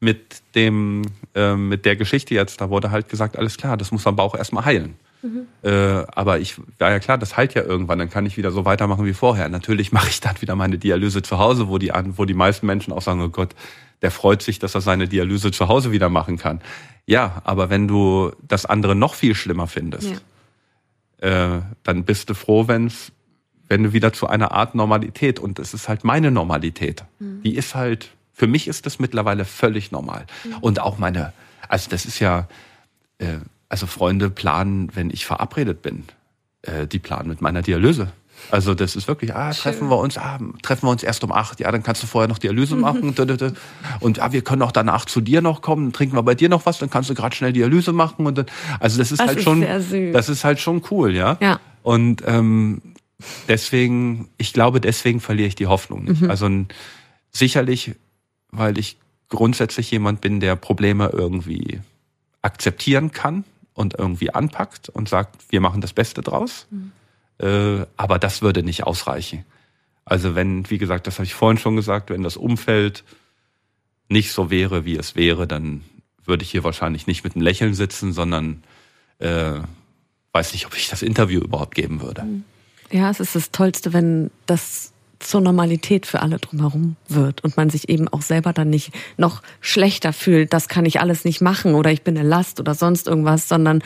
mit dem, äh, mit der Geschichte jetzt, da wurde halt gesagt, alles klar, das muss am Bauch erstmal heilen. Mhm. Äh, aber ich war ja klar, das heilt ja irgendwann, dann kann ich wieder so weitermachen wie vorher. Natürlich <laughs> mache ich dann wieder meine Dialyse zu Hause, wo die, wo die meisten Menschen auch sagen, oh Gott, der freut sich, dass er seine Dialyse zu Hause wieder machen kann. Ja, aber wenn du das andere noch viel schlimmer findest, ja. äh, dann bist du froh, wenn's, wenn du wieder zu einer Art Normalität, und es ist halt meine Normalität, mhm. die ist halt für mich ist das mittlerweile völlig normal. Mhm. Und auch meine, also das ist ja, äh, also Freunde planen, wenn ich verabredet bin, äh, die planen mit meiner Dialyse. Also das ist wirklich, ah, treffen wir uns, ah, treffen wir uns erst um acht, ja, dann kannst du vorher noch Dialyse <laughs> machen. Und ah, wir können auch danach zu dir noch kommen, trinken wir bei dir noch was, dann kannst du gerade schnell Dialyse machen. Und dann, also das ist das halt ist schon, das ist halt schon cool, ja. ja. Und ähm, deswegen, ich glaube, deswegen verliere ich die Hoffnung nicht. Mhm. Also sicherlich weil ich grundsätzlich jemand bin, der Probleme irgendwie akzeptieren kann und irgendwie anpackt und sagt, wir machen das Beste draus. Mhm. Äh, aber das würde nicht ausreichen. Also wenn, wie gesagt, das habe ich vorhin schon gesagt, wenn das Umfeld nicht so wäre, wie es wäre, dann würde ich hier wahrscheinlich nicht mit einem Lächeln sitzen, sondern äh, weiß nicht, ob ich das Interview überhaupt geben würde. Mhm. Ja, es ist das Tollste, wenn das zur Normalität für alle drumherum wird und man sich eben auch selber dann nicht noch schlechter fühlt, das kann ich alles nicht machen oder ich bin eine Last oder sonst irgendwas, sondern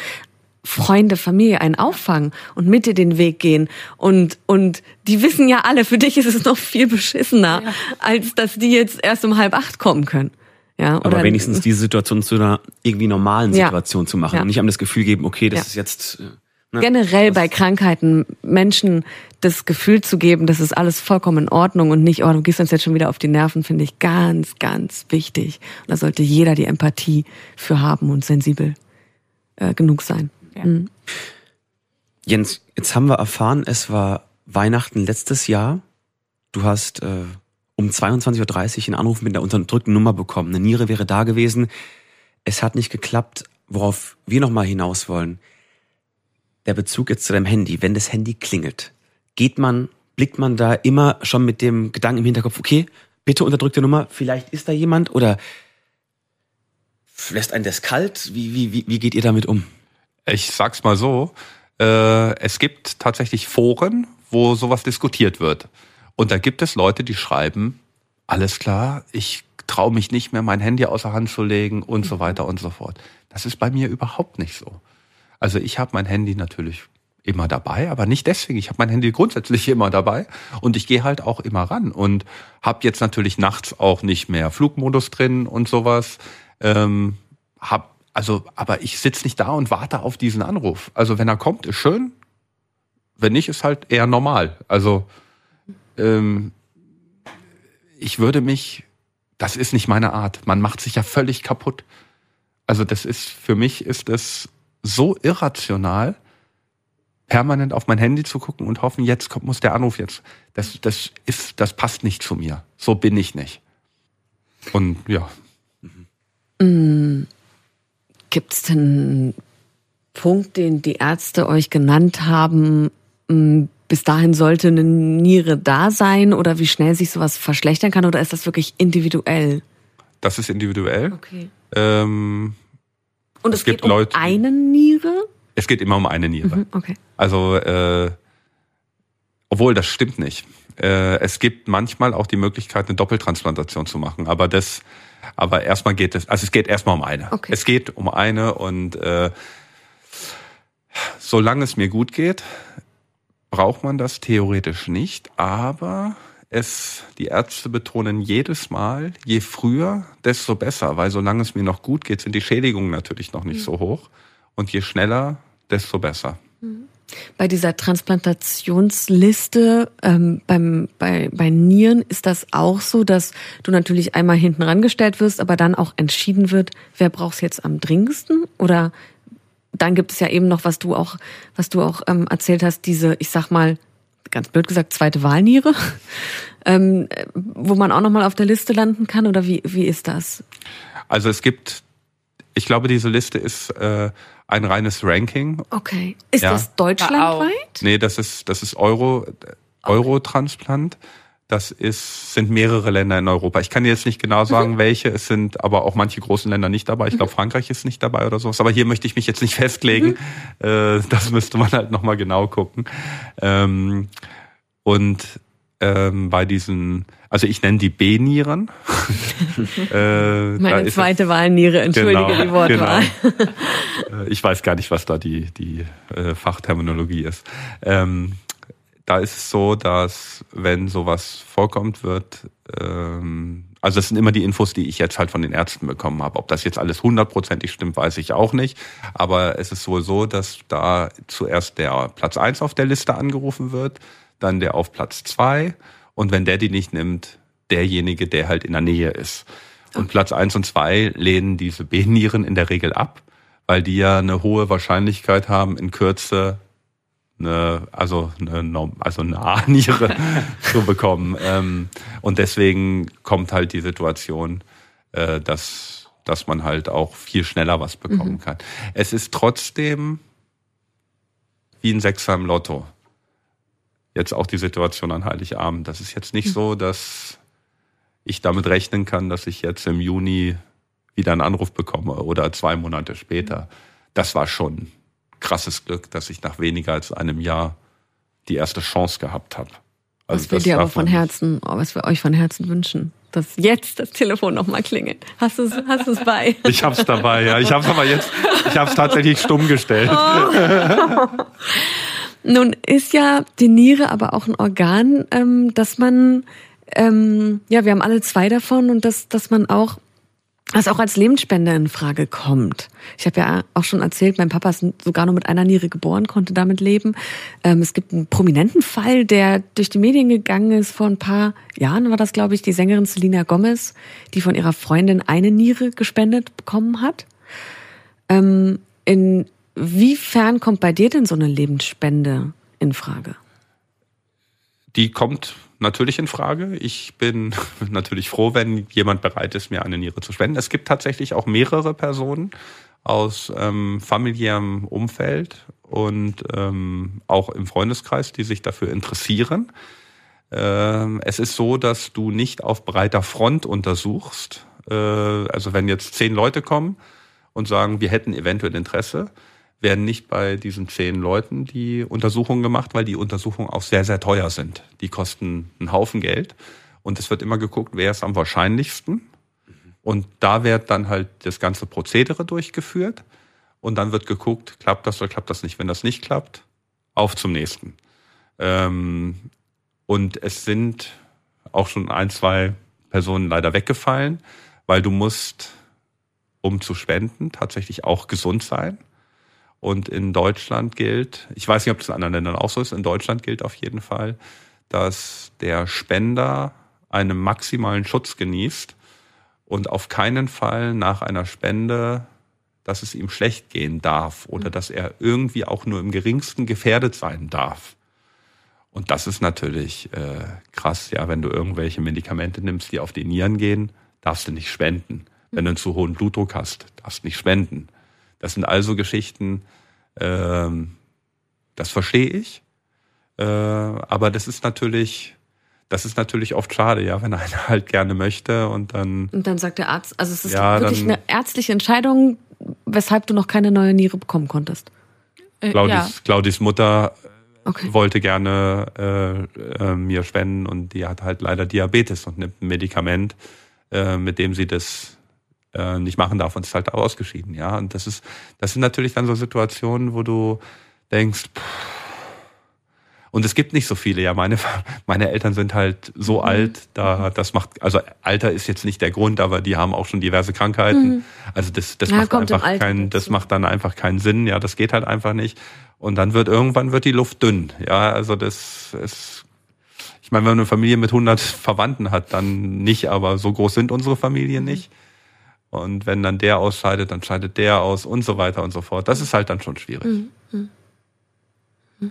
Freunde, Familie einen auffangen und mit dir den Weg gehen und und die wissen ja alle, für dich ist es noch viel beschissener, ja. als dass die jetzt erst um halb acht kommen können. Ja, oder Aber wenigstens <laughs> diese Situation zu einer irgendwie normalen Situation ja. zu machen ja. und nicht einem das Gefühl geben, okay, das ist jetzt äh, Ne? Generell bei Krankheiten Menschen das Gefühl zu geben, das ist alles vollkommen in Ordnung und nicht, oh, du gehst uns jetzt schon wieder auf die Nerven, finde ich ganz, ganz wichtig. Und da sollte jeder die Empathie für haben und sensibel äh, genug sein. Ja. Mhm. Jens, jetzt haben wir erfahren, es war Weihnachten letztes Jahr. Du hast äh, um 22.30 Uhr einen Anruf mit der unterdrückten Nummer bekommen. Eine Niere wäre da gewesen. Es hat nicht geklappt, worauf wir nochmal hinaus wollen der Bezug jetzt zu deinem Handy, wenn das Handy klingelt, geht man, blickt man da immer schon mit dem Gedanken im Hinterkopf, okay, bitte unterdrückte Nummer, vielleicht ist da jemand oder lässt einen das kalt? Wie, wie, wie, wie geht ihr damit um? Ich sag's mal so, äh, es gibt tatsächlich Foren, wo sowas diskutiert wird. Und da gibt es Leute, die schreiben, alles klar, ich traue mich nicht mehr, mein Handy außer Hand zu legen und so weiter und so fort. Das ist bei mir überhaupt nicht so. Also ich habe mein Handy natürlich immer dabei, aber nicht deswegen. Ich habe mein Handy grundsätzlich <laughs> immer dabei und ich gehe halt auch immer ran und habe jetzt natürlich nachts auch nicht mehr Flugmodus drin und sowas. Ähm, hab also, aber ich sitze nicht da und warte auf diesen Anruf. Also wenn er kommt, ist schön. Wenn nicht, ist halt eher normal. Also ähm, ich würde mich, das ist nicht meine Art. Man macht sich ja völlig kaputt. Also das ist für mich ist es so irrational, permanent auf mein Handy zu gucken und hoffen, jetzt kommt, muss der Anruf jetzt. Das, das ist, das passt nicht zu mir. So bin ich nicht. Und ja. Mhm. Gibt es denn einen Punkt, den die Ärzte euch genannt haben? Mm, bis dahin sollte eine Niere da sein oder wie schnell sich sowas verschlechtern kann oder ist das wirklich individuell? Das ist individuell. Okay. Ähm, und es, es geht um Leute, eine Niere? Es geht immer um eine Niere. Mhm, okay. Also, äh, obwohl das stimmt nicht. Äh, es gibt manchmal auch die Möglichkeit, eine Doppeltransplantation zu machen, aber das, aber erstmal geht es, also es geht erstmal um eine. Okay. Es geht um eine und äh, solange es mir gut geht, braucht man das theoretisch nicht, aber es, die Ärzte betonen jedes Mal, je früher, desto besser, weil solange es mir noch gut geht, sind die Schädigungen natürlich noch nicht mhm. so hoch. Und je schneller, desto besser. Mhm. Bei dieser Transplantationsliste ähm, beim, bei, bei Nieren ist das auch so, dass du natürlich einmal hinten rangestellt wirst, aber dann auch entschieden wird, wer braucht es jetzt am dringendsten? Oder dann gibt es ja eben noch, was du auch, was du auch ähm, erzählt hast, diese, ich sag mal, ganz blöd gesagt, zweite Wahlniere, <laughs> ähm, wo man auch nochmal auf der Liste landen kann? Oder wie, wie ist das? Also es gibt, ich glaube, diese Liste ist äh, ein reines Ranking. Okay. Ist ja. das deutschlandweit? Nee, das ist, das ist Euro, Eurotransplant. Okay. Das ist, sind mehrere Länder in Europa. Ich kann jetzt nicht genau sagen, mhm. welche. Es sind aber auch manche großen Länder nicht dabei. Ich glaube, mhm. Frankreich ist nicht dabei oder sowas. Aber hier möchte ich mich jetzt nicht <laughs> festlegen. Mhm. Äh, das müsste man halt nochmal genau gucken. Ähm, und ähm, bei diesen, also ich nenne die B-Nieren. <laughs> äh, Meine zweite Wahlniere, entschuldige genau, die Wortwahl. Genau. <laughs> Äh, ich weiß gar nicht, was da die, die äh, Fachterminologie ist. Ähm, da ist es so, dass wenn sowas vorkommt, wird, ähm, also das sind immer die Infos, die ich jetzt halt von den Ärzten bekommen habe. Ob das jetzt alles hundertprozentig stimmt, weiß ich auch nicht. Aber es ist wohl so, dass da zuerst der Platz eins auf der Liste angerufen wird, dann der auf Platz zwei und wenn der die nicht nimmt, derjenige, der halt in der Nähe ist. Und Platz eins und zwei lehnen diese B-Nieren in der Regel ab, weil die ja eine hohe Wahrscheinlichkeit haben, in Kürze eine, also eine, also eine A-Niere <laughs> zu bekommen. Ähm, und deswegen kommt halt die Situation, äh, dass, dass man halt auch viel schneller was bekommen mhm. kann. Es ist trotzdem wie ein Sechser im Lotto. Jetzt auch die Situation an Heiligabend. Das ist jetzt nicht mhm. so, dass ich damit rechnen kann, dass ich jetzt im Juni wieder einen Anruf bekomme oder zwei Monate später. Das war schon krasses Glück, dass ich nach weniger als einem Jahr die erste Chance gehabt habe. Also was wir dir aber von Herzen, oh, was wir euch von Herzen wünschen, dass jetzt das Telefon nochmal klingelt. Hast du es hast du's bei? <laughs> Ich hab's dabei, ja. Ich hab's aber jetzt, ich hab's tatsächlich stumm gestellt. Oh. <laughs> Nun ist ja die Niere aber auch ein Organ, ähm, dass man, ähm, ja, wir haben alle zwei davon und dass, dass man auch was auch als Lebensspender in Frage kommt. Ich habe ja auch schon erzählt, mein Papa ist sogar nur mit einer Niere geboren, konnte damit leben. Ähm, es gibt einen prominenten Fall, der durch die Medien gegangen ist. Vor ein paar Jahren war das, glaube ich, die Sängerin Selena Gomez, die von ihrer Freundin eine Niere gespendet bekommen hat. Ähm, inwiefern kommt bei dir denn so eine Lebensspende in Frage? Die kommt natürlich in Frage. Ich bin <laughs> natürlich froh, wenn jemand bereit ist, mir eine Niere zu spenden. Es gibt tatsächlich auch mehrere Personen aus ähm, familiärem Umfeld und ähm, auch im Freundeskreis, die sich dafür interessieren. Ähm, es ist so, dass du nicht auf breiter Front untersuchst. Äh, also wenn jetzt zehn Leute kommen und sagen, wir hätten eventuell Interesse, werden nicht bei diesen zehn Leuten die Untersuchungen gemacht, weil die Untersuchungen auch sehr, sehr teuer sind. Die kosten einen Haufen Geld. Und es wird immer geguckt, wer ist am wahrscheinlichsten. Und da wird dann halt das ganze Prozedere durchgeführt. Und dann wird geguckt, klappt das oder klappt das nicht. Wenn das nicht klappt, auf zum nächsten. Ähm, und es sind auch schon ein, zwei Personen leider weggefallen, weil du musst, um zu spenden, tatsächlich auch gesund sein. Und in Deutschland gilt, ich weiß nicht, ob das in anderen Ländern auch so ist, in Deutschland gilt auf jeden Fall, dass der Spender einen maximalen Schutz genießt und auf keinen Fall nach einer Spende, dass es ihm schlecht gehen darf oder dass er irgendwie auch nur im geringsten gefährdet sein darf. Und das ist natürlich äh, krass, ja, wenn du irgendwelche Medikamente nimmst, die auf die Nieren gehen, darfst du nicht spenden. Wenn du einen zu hohen Blutdruck hast, darfst du nicht spenden. Das sind also Geschichten, ähm, das verstehe ich. Äh, aber das ist natürlich, das ist natürlich oft schade, ja, wenn einer <laughs> halt gerne möchte und dann. Und dann sagt der Arzt, also es ist ja, wirklich dann, eine ärztliche Entscheidung, weshalb du noch keine neue Niere bekommen konntest. Äh, Claudis, ja. Claudis Mutter okay. wollte gerne äh, äh, mir spenden und die hat halt leider Diabetes und nimmt ein Medikament, äh, mit dem sie das äh, nicht machen darf und ist halt ausgeschieden, ja. Und das ist, das sind natürlich dann so Situationen, wo du denkst, pff, und es gibt nicht so viele, ja. Meine, <laughs> meine Eltern sind halt so mhm. alt, da, das macht, also Alter ist jetzt nicht der Grund, aber die haben auch schon diverse Krankheiten. Mhm. Also das, das ja, macht einfach keinen, das macht dann einfach keinen Sinn, ja. Das geht halt einfach nicht. Und dann wird irgendwann wird die Luft dünn, ja. Also das ist, ich meine, wenn man eine Familie mit 100 Verwandten hat, dann nicht, aber so groß sind unsere Familien mhm. Und wenn dann der ausscheidet, dann scheidet der aus und so weiter und so fort. Das ist halt dann schon schwierig. Mhm. mhm. Mhm.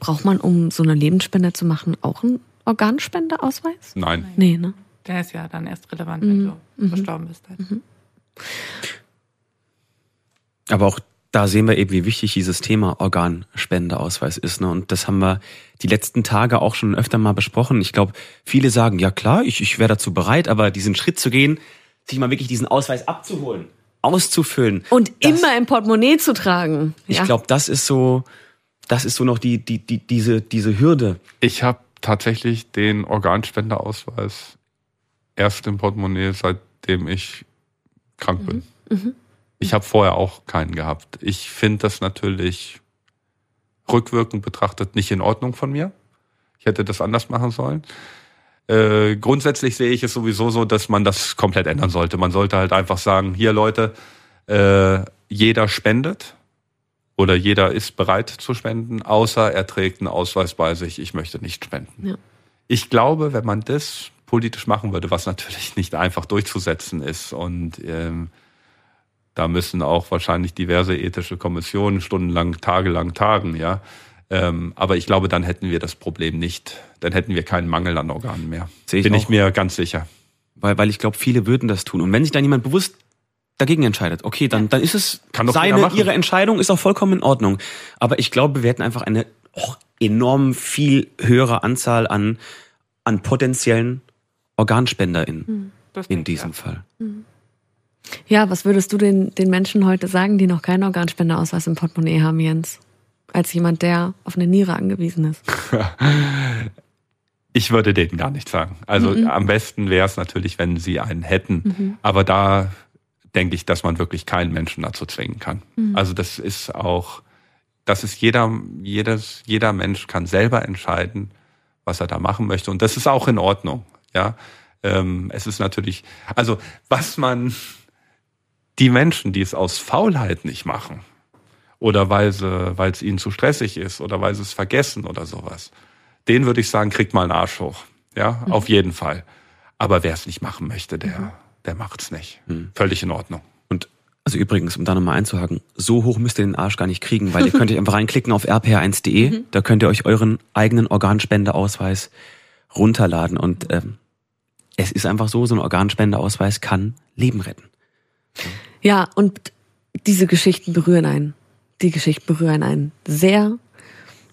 Braucht man, um so eine Lebensspende zu machen, auch einen Organspendeausweis? Nein. Nee, ne? Der ist ja dann erst relevant, wenn mhm. du mhm. verstorben bist. Halt. Mhm. Aber auch da sehen wir eben, wie wichtig dieses Thema Organspendeausweis ist. Ne? Und das haben wir die letzten Tage auch schon öfter mal besprochen. Ich glaube, viele sagen, ja klar, ich, ich wäre dazu bereit, aber diesen Schritt zu gehen, sich mal wirklich diesen Ausweis abzuholen, auszufüllen. Und das, immer im Portemonnaie zu tragen. Ich glaube, das ist so, das ist so noch die, die, die, diese, diese Hürde. Ich habe tatsächlich den Organspenderausweis erst im Portemonnaie, seitdem ich krank bin. Mhm. Mhm. Ich habe vorher auch keinen gehabt. Ich finde das natürlich rückwirkend betrachtet nicht in Ordnung von mir. Ich hätte das anders machen sollen. Äh, grundsätzlich sehe ich es sowieso so, dass man das komplett ändern sollte. Man sollte halt einfach sagen, hier Leute, äh, jeder spendet oder jeder ist bereit zu spenden, außer er trägt einen Ausweis bei sich, ich möchte nicht spenden. Ja. Ich glaube, wenn man das politisch machen würde, was natürlich <laughs> nicht einfach durchzusetzen ist und ähm, da müssen auch wahrscheinlich diverse ethische Kommissionen stundenlang, tagelang tagen, ja. Ähm, aber ich glaube, dann hätten wir das Problem nicht. Dann hätten wir keinen Mangel an Organen mehr. ich Bin auch. ich mir ganz sicher. Weil, weil ich glaube, viele würden das tun. Und wenn sich dann jemand bewusst dagegen entscheidet, okay, dann, dann ist es Kann seine, ihre Entscheidung, ist auch vollkommen in Ordnung. Aber ich glaube, wir hätten einfach eine oh, enorm viel höhere Anzahl an, an potenziellen OrganspenderInnen hm, in diesem ja. Fall. Hm. Ja, was würdest du den, den Menschen heute sagen, die noch keinen Organspenderausweis im Portemonnaie haben, Jens? Als jemand, der auf eine Niere angewiesen ist? <laughs> Ich würde denen gar nichts sagen. Also Mhm. am besten wäre es natürlich, wenn sie einen hätten. Mhm. Aber da denke ich, dass man wirklich keinen Menschen dazu zwingen kann. Mhm. Also das ist auch, das ist jeder, jedes, jeder Mensch kann selber entscheiden, was er da machen möchte. Und das ist auch in Ordnung. Ja, ähm, es ist natürlich, also was man, die Menschen, die es aus Faulheit nicht machen oder weil sie, weil es ihnen zu stressig ist oder weil sie es vergessen oder sowas, den würde ich sagen, kriegt mal einen Arsch hoch. Ja, Mhm. auf jeden Fall. Aber wer es nicht machen möchte, der, der macht's nicht. Mhm. Völlig in Ordnung. Und also übrigens, um da nochmal einzuhaken, so hoch müsst ihr den Arsch gar nicht kriegen, weil ihr könnt euch <laughs> einfach reinklicken auf rpr1.de, da könnt ihr euch euren eigenen Organspendeausweis runterladen und ähm, es ist einfach so, so ein Organspendeausweis kann Leben retten. Ja, und diese Geschichten berühren einen. Die Geschichten berühren einen sehr.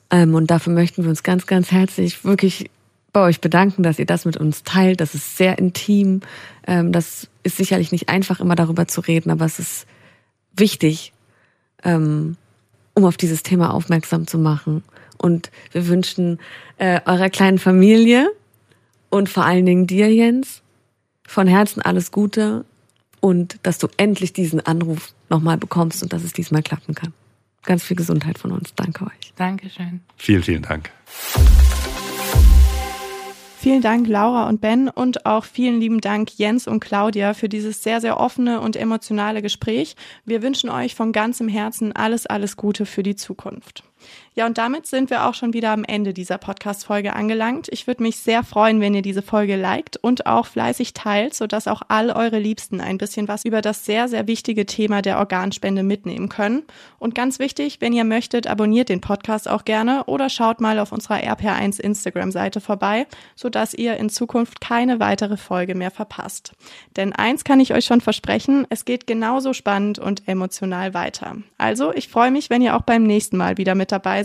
Ähm, und dafür möchten wir uns ganz, ganz herzlich wirklich bei euch bedanken, dass ihr das mit uns teilt. Das ist sehr intim. Ähm, das ist sicherlich nicht einfach, immer darüber zu reden, aber es ist wichtig, ähm, um auf dieses Thema aufmerksam zu machen. Und wir wünschen äh, eurer kleinen Familie und vor allen Dingen dir, Jens, von Herzen alles Gute und dass du endlich diesen Anruf nochmal bekommst und dass es diesmal klappen kann. Ganz viel Gesundheit von uns. Danke euch. Dankeschön. Vielen, vielen Dank. Vielen Dank, Laura und Ben, und auch vielen lieben Dank, Jens und Claudia, für dieses sehr, sehr offene und emotionale Gespräch. Wir wünschen euch von ganzem Herzen alles, alles Gute für die Zukunft. Ja, und damit sind wir auch schon wieder am Ende dieser Podcast-Folge angelangt. Ich würde mich sehr freuen, wenn ihr diese Folge liked und auch fleißig teilt, sodass auch all eure Liebsten ein bisschen was über das sehr, sehr wichtige Thema der Organspende mitnehmen können. Und ganz wichtig, wenn ihr möchtet, abonniert den Podcast auch gerne oder schaut mal auf unserer RPR1 Instagram-Seite vorbei, sodass ihr in Zukunft keine weitere Folge mehr verpasst. Denn eins kann ich euch schon versprechen, es geht genauso spannend und emotional weiter. Also, ich freue mich, wenn ihr auch beim nächsten Mal wieder mit dabei